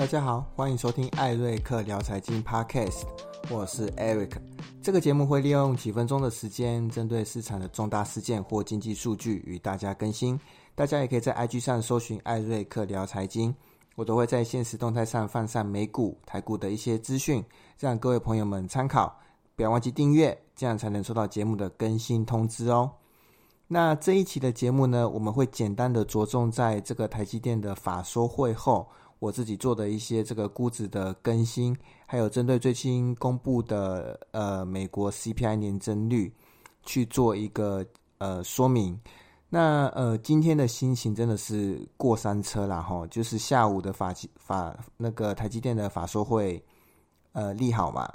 大家好，欢迎收听艾瑞克聊财经 Podcast，我是 Eric。这个节目会利用几分钟的时间，针对市场的重大事件或经济数据与大家更新。大家也可以在 IG 上搜寻艾瑞克聊财经，我都会在现实动态上放上美股、台股的一些资讯，让各位朋友们参考。不要忘记订阅，这样才能收到节目的更新通知哦。那这一期的节目呢，我们会简单的着重在这个台积电的法说会后，我自己做的一些这个估值的更新，还有针对最新公布的呃美国 CPI 年增率去做一个呃说明。那呃今天的心情真的是过山车啦哈，就是下午的法法那个台积电的法说会呃利好嘛。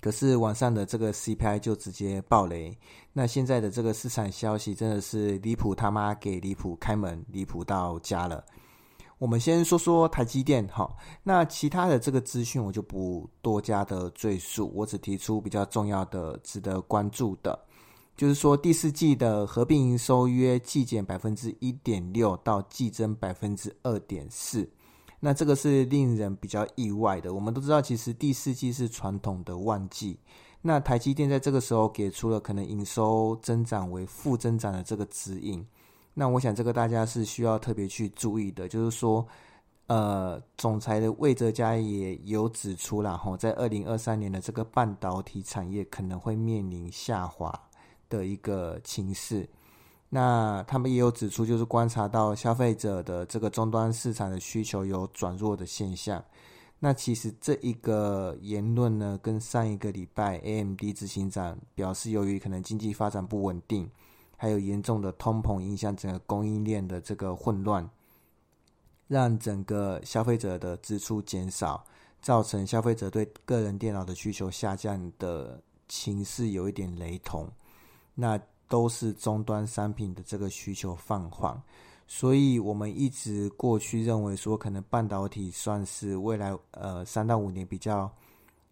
可是晚上的这个 CPI 就直接爆雷，那现在的这个市场消息真的是离谱他妈给离谱开门，离谱到家了。我们先说说台积电哈，那其他的这个资讯我就不多加的赘述，我只提出比较重要的、值得关注的，就是说第四季的合并营收约季减百分之一点六到季增百分之二点四。那这个是令人比较意外的。我们都知道，其实第四季是传统的旺季。那台积电在这个时候给出了可能营收增长为负增长的这个指引。那我想这个大家是需要特别去注意的，就是说，呃，总裁的魏哲嘉也有指出了哈，在二零二三年的这个半导体产业可能会面临下滑的一个情势。那他们也有指出，就是观察到消费者的这个终端市场的需求有转弱的现象。那其实这一个言论呢，跟上一个礼拜 AMD 执行长表示，由于可能经济发展不稳定，还有严重的通膨影响整个供应链的这个混乱，让整个消费者的支出减少，造成消费者对个人电脑的需求下降的情势有一点雷同。那。都是终端商品的这个需求放缓，所以我们一直过去认为说，可能半导体算是未来呃三到五年比较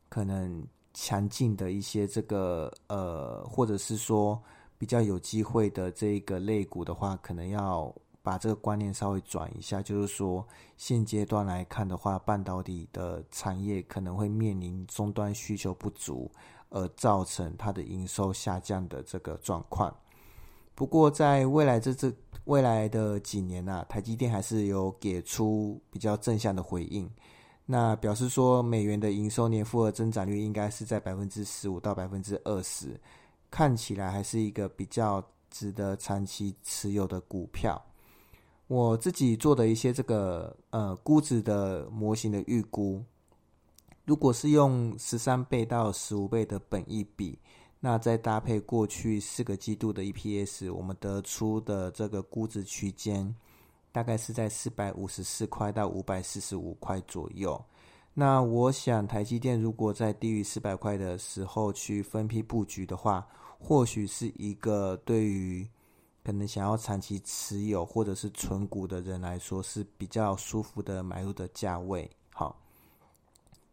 可能强劲的一些这个呃，或者是说比较有机会的这个类股的话，可能要把这个观念稍微转一下，就是说现阶段来看的话，半导体的产业可能会面临终端需求不足。而造成它的营收下降的这个状况。不过，在未来这这未来的几年呐，台积电还是有给出比较正向的回应。那表示说，美元的营收年复合增长率应该是在百分之十五到百分之二十，看起来还是一个比较值得长期持有的股票。我自己做的一些这个呃估值的模型的预估。如果是用十三倍到十五倍的本益比，那再搭配过去四个季度的 EPS，我们得出的这个估值区间大概是在四百五十四块到五百四十五块左右。那我想台积电如果在低于四百块的时候去分批布局的话，或许是一个对于可能想要长期持有或者是存股的人来说是比较舒服的买入的价位。好。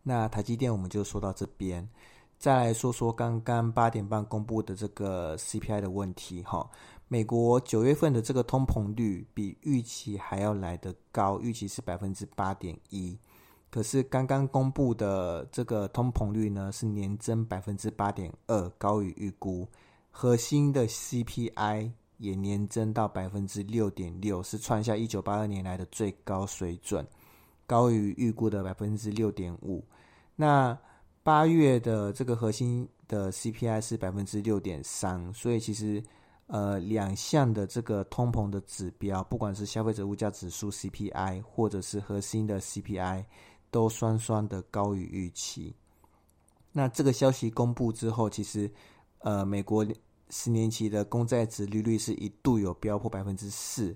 那台积电我们就说到这边，再来说说刚刚八点半公布的这个 CPI 的问题哈。美国九月份的这个通膨率比预期还要来得高，预期是百分之八点一，可是刚刚公布的这个通膨率呢是年增百分之八点二，高于预估。核心的 CPI 也年增到百分之六点六，是创下一九八二年来的最高水准。高于预估的百分之六点五，那八月的这个核心的 CPI 是百分之六点三，所以其实呃两项的这个通膨的指标，不管是消费者物价指数 CPI 或者是核心的 CPI，都双双的高于预期。那这个消息公布之后，其实呃美国十年期的公债值利率是一度有飙破百分之四。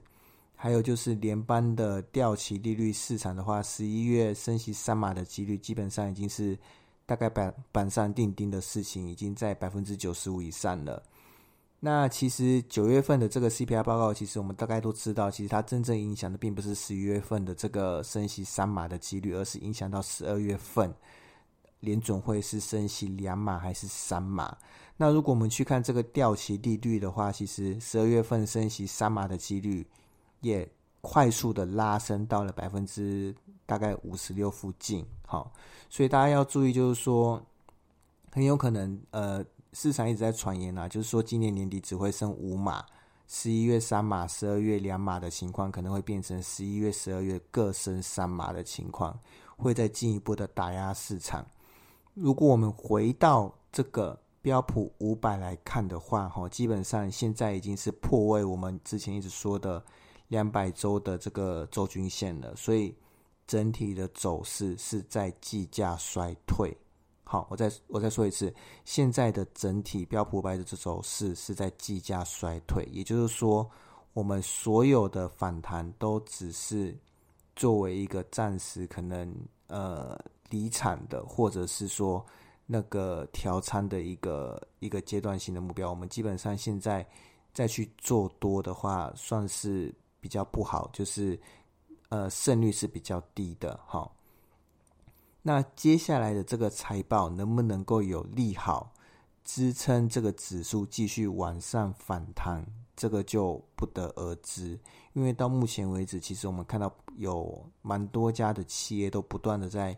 还有就是联邦的调期利率市场的话，十一月升息三码的几率基本上已经是大概板板上钉钉的事情，已经在百分之九十五以上了。那其实九月份的这个 CPI 报告，其实我们大概都知道，其实它真正影响的并不是十一月份的这个升息三码的几率，而是影响到十二月份联准会是升息两码还是三码。那如果我们去看这个调期利率的话，其实十二月份升息三码的几率。也快速的拉升到了百分之大概五十六附近。好，所以大家要注意，就是说很有可能呃，市场一直在传言啊，就是说今年年底只会升五码，十一月三码，十二月两码的情况，可能会变成十一月、十二月各升三码的情况，会再进一步的打压市场。如果我们回到这个标普五百来看的话，哈，基本上现在已经是破位我们之前一直说的两百周的这个周均线了，所以整体的走势是在计价衰退。好，我再我再说一次，现在的整体标普五百的这走势是在计价衰退，也就是说，我们所有的反弹都只是作为一个暂时可能呃。离场的，或者是说那个调仓的一个一个阶段性的目标，我们基本上现在再去做多的话，算是比较不好，就是呃胜率是比较低的。好，那接下来的这个财报能不能够有利好支撑这个指数继续往上反弹，这个就不得而知。因为到目前为止，其实我们看到有蛮多家的企业都不断的在。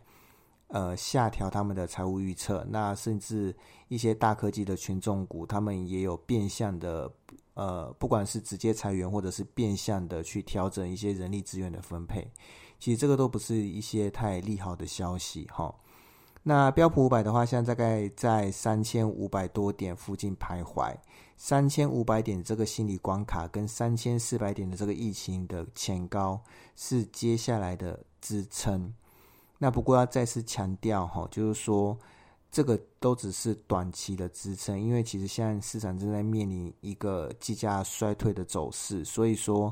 呃，下调他们的财务预测，那甚至一些大科技的权重股，他们也有变相的，呃，不管是直接裁员，或者是变相的去调整一些人力资源的分配，其实这个都不是一些太利好的消息哈。那标普五百的话，现在大概在三千五百多点附近徘徊，三千五百点这个心理关卡跟三千四百点的这个疫情的前高是接下来的支撑。那不过要再次强调哈，就是说这个都只是短期的支撑，因为其实现在市场正在面临一个计价衰退的走势，所以说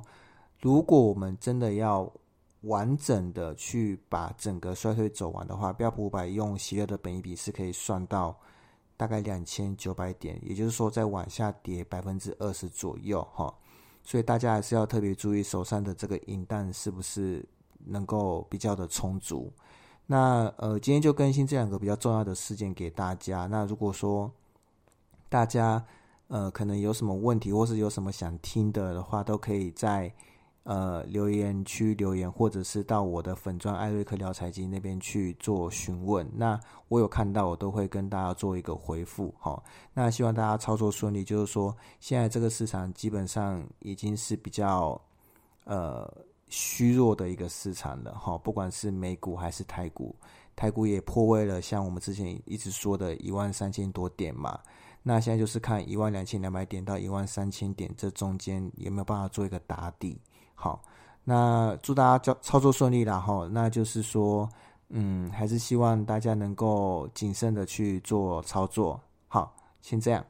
如果我们真的要完整的去把整个衰退走完的话，标普五百用喜乐的本益比是可以算到大概两千九百点，也就是说再往下跌百分之二十左右哈，所以大家还是要特别注意手上的这个银弹是不是能够比较的充足。那呃，今天就更新这两个比较重要的事件给大家。那如果说大家呃可能有什么问题，或是有什么想听的的话，都可以在呃留言区留言，或者是到我的粉钻艾瑞克聊财经那边去做询问。那我有看到，我都会跟大家做一个回复。好，那希望大家操作顺利。就是说，现在这个市场基本上已经是比较呃。虚弱的一个市场了哈，不管是美股还是台股，台股也破位了，像我们之前一直说的一万三千多点嘛，那现在就是看一万两千两百点到一万三千点这中间有没有办法做一个打底。好，那祝大家交操作顺利啦哈，那就是说，嗯，还是希望大家能够谨慎的去做操作。好，先这样。